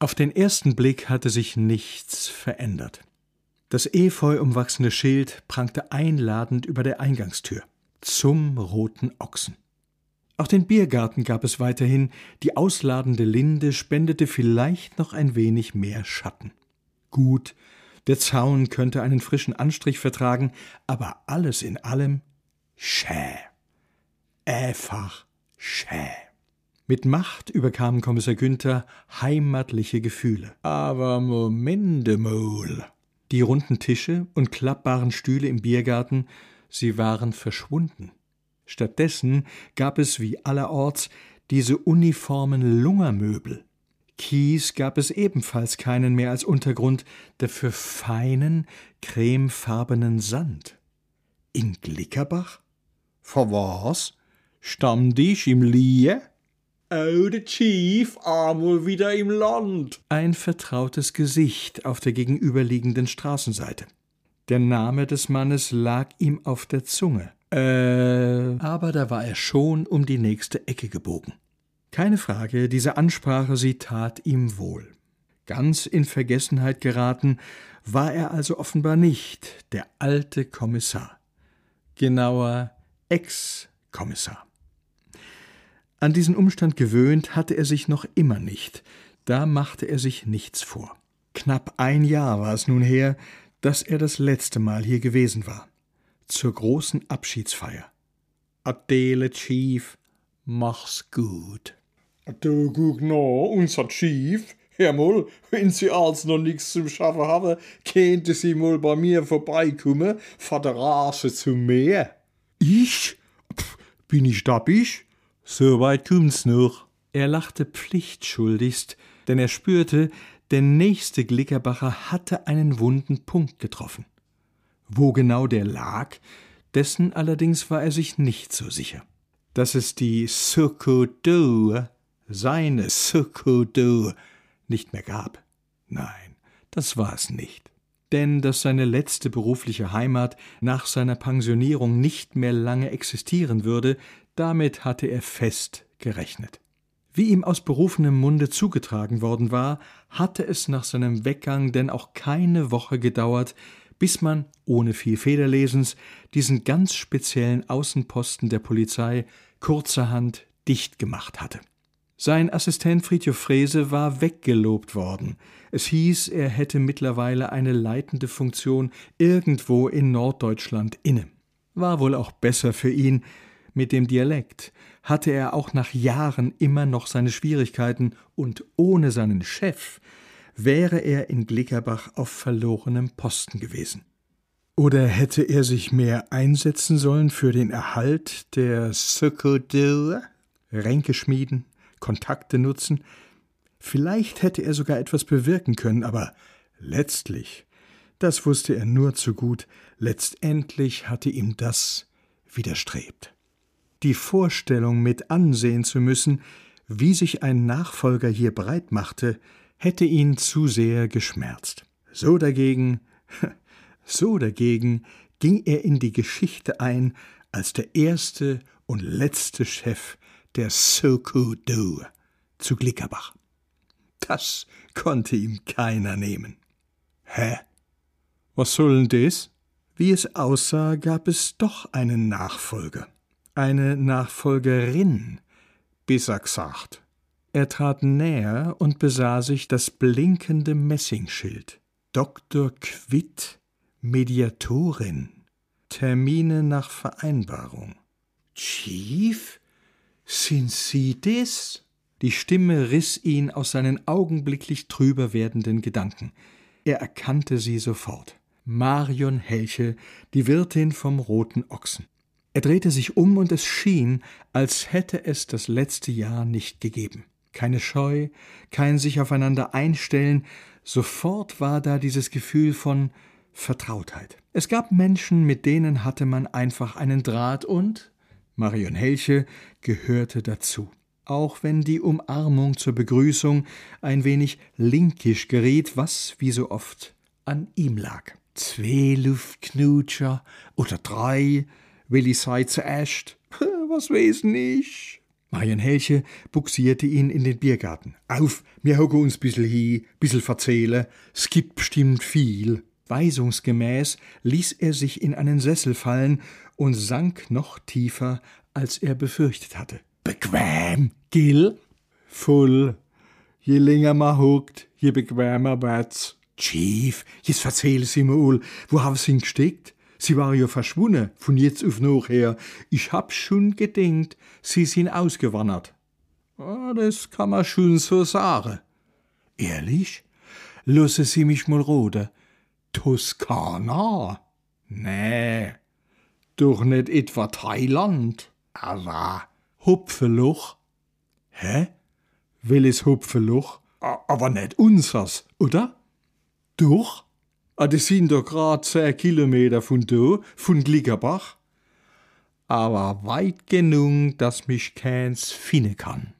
Auf den ersten Blick hatte sich nichts verändert. Das efeu umwachsene Schild prangte einladend über der Eingangstür. Zum roten Ochsen. Auch den Biergarten gab es weiterhin, die ausladende Linde spendete vielleicht noch ein wenig mehr Schatten. Gut, der Zaun könnte einen frischen Anstrich vertragen, aber alles in allem schä. Einfach schä. Mit Macht überkamen Kommissar Günther heimatliche Gefühle. Aber Momente mal. Die runden Tische und klappbaren Stühle im Biergarten, sie waren verschwunden. Stattdessen gab es wie allerorts diese uniformen Lungermöbel. Kies gab es ebenfalls keinen mehr als Untergrund, dafür feinen, cremefarbenen Sand. In Glickerbach? Vor was? Stammtisch im Lie? Oh, der Chief, einmal wieder im Land. Ein vertrautes Gesicht auf der gegenüberliegenden Straßenseite. Der Name des Mannes lag ihm auf der Zunge. Äh, aber da war er schon um die nächste Ecke gebogen. Keine Frage, diese Ansprache, sie tat ihm wohl. Ganz in Vergessenheit geraten war er also offenbar nicht der alte Kommissar. Genauer Ex-Kommissar. An diesen Umstand gewöhnt hatte er sich noch immer nicht, da machte er sich nichts vor. Knapp ein Jahr war es nun her, dass er das letzte Mal hier gewesen war. Zur großen Abschiedsfeier. Adele Chief, mach's gut. Du guck no, unser Chief. Herr Moll, wenn Sie als noch nichts zum Schaffen haben, könnte Sie mal bei mir vorbeikommen, von der Rasse zum Meer. Ich? Pff, bin ich da bist? So weit kommt's noch. Er lachte pflichtschuldigst, denn er spürte, der nächste Glickerbacher hatte einen wunden Punkt getroffen. Wo genau der lag, dessen allerdings war er sich nicht so sicher. Dass es die Sokodo, seine Sokodo, nicht mehr gab. Nein, das war es nicht. Denn dass seine letzte berufliche Heimat nach seiner Pensionierung nicht mehr lange existieren würde, damit hatte er fest gerechnet. Wie ihm aus berufenem Munde zugetragen worden war, hatte es nach seinem Weggang denn auch keine Woche gedauert, bis man, ohne viel Federlesens, diesen ganz speziellen Außenposten der Polizei kurzerhand dicht gemacht hatte. Sein Assistent Friedhof Frese war weggelobt worden. Es hieß, er hätte mittlerweile eine leitende Funktion irgendwo in Norddeutschland inne. War wohl auch besser für ihn, mit dem Dialekt hatte er auch nach Jahren immer noch seine Schwierigkeiten, und ohne seinen Chef wäre er in Glickerbach auf verlorenem Posten gewesen. Oder hätte er sich mehr einsetzen sollen für den Erhalt der Sökodille? Ränke schmieden, Kontakte nutzen? Vielleicht hätte er sogar etwas bewirken können, aber letztlich, das wusste er nur zu gut, letztendlich hatte ihm das widerstrebt die Vorstellung mit ansehen zu müssen, wie sich ein Nachfolger hier breit machte, hätte ihn zu sehr geschmerzt. So dagegen, so dagegen ging er in die Geschichte ein als der erste und letzte Chef der Soku-Do zu Glickerbach. Das konnte ihm keiner nehmen. Hä? Was soll denn das? Wie es aussah, gab es doch einen Nachfolger eine Nachfolgerin, besser gesagt. Er trat näher und besah sich das blinkende Messingschild. Dr. Quitt, Mediatorin. Termine nach Vereinbarung. Chief? Sind Sie das? Die Stimme riss ihn aus seinen augenblicklich trüber werdenden Gedanken. Er erkannte sie sofort. Marion Helche, die Wirtin vom Roten Ochsen. Er drehte sich um und es schien, als hätte es das letzte Jahr nicht gegeben. Keine Scheu, kein sich aufeinander einstellen, sofort war da dieses Gefühl von Vertrautheit. Es gab Menschen, mit denen hatte man einfach einen Draht und Marion Helche gehörte dazu. Auch wenn die Umarmung zur Begrüßung ein wenig linkisch geriet, was wie so oft an ihm lag. Zwei Luftknutscher oder drei, Will ich sei zuerst? Was weiß ich? Marienhelche buxierte ihn in den Biergarten. Auf, mir hocke uns bissel hi, bissel verzähle, es gibt bestimmt viel. Weisungsgemäß ließ er sich in einen Sessel fallen und sank noch tiefer, als er befürchtet hatte. Bequem, Gil? Voll. Je länger ma hockt, je bequemer wird's. Chief, jetzt verzähl sie mal, wo haben sie ihn gesteckt? Sie war ja verschwunden, von jetzt auf nachher. Ich hab schon gedenkt, sie sind ausgewandert. Ah, das kann man schon so sagen. Ehrlich? Lasse sie mich mal roden. Toskana? Nee, doch nicht etwa Thailand. Aber Hupfeloch? Hä? Welches Hupfeloch? Aber nicht unsers, oder? Doch? Ah, das sind doch grad zehn Kilometer von da, von Glickerbach. Aber weit genug, dass mich keins finden kann.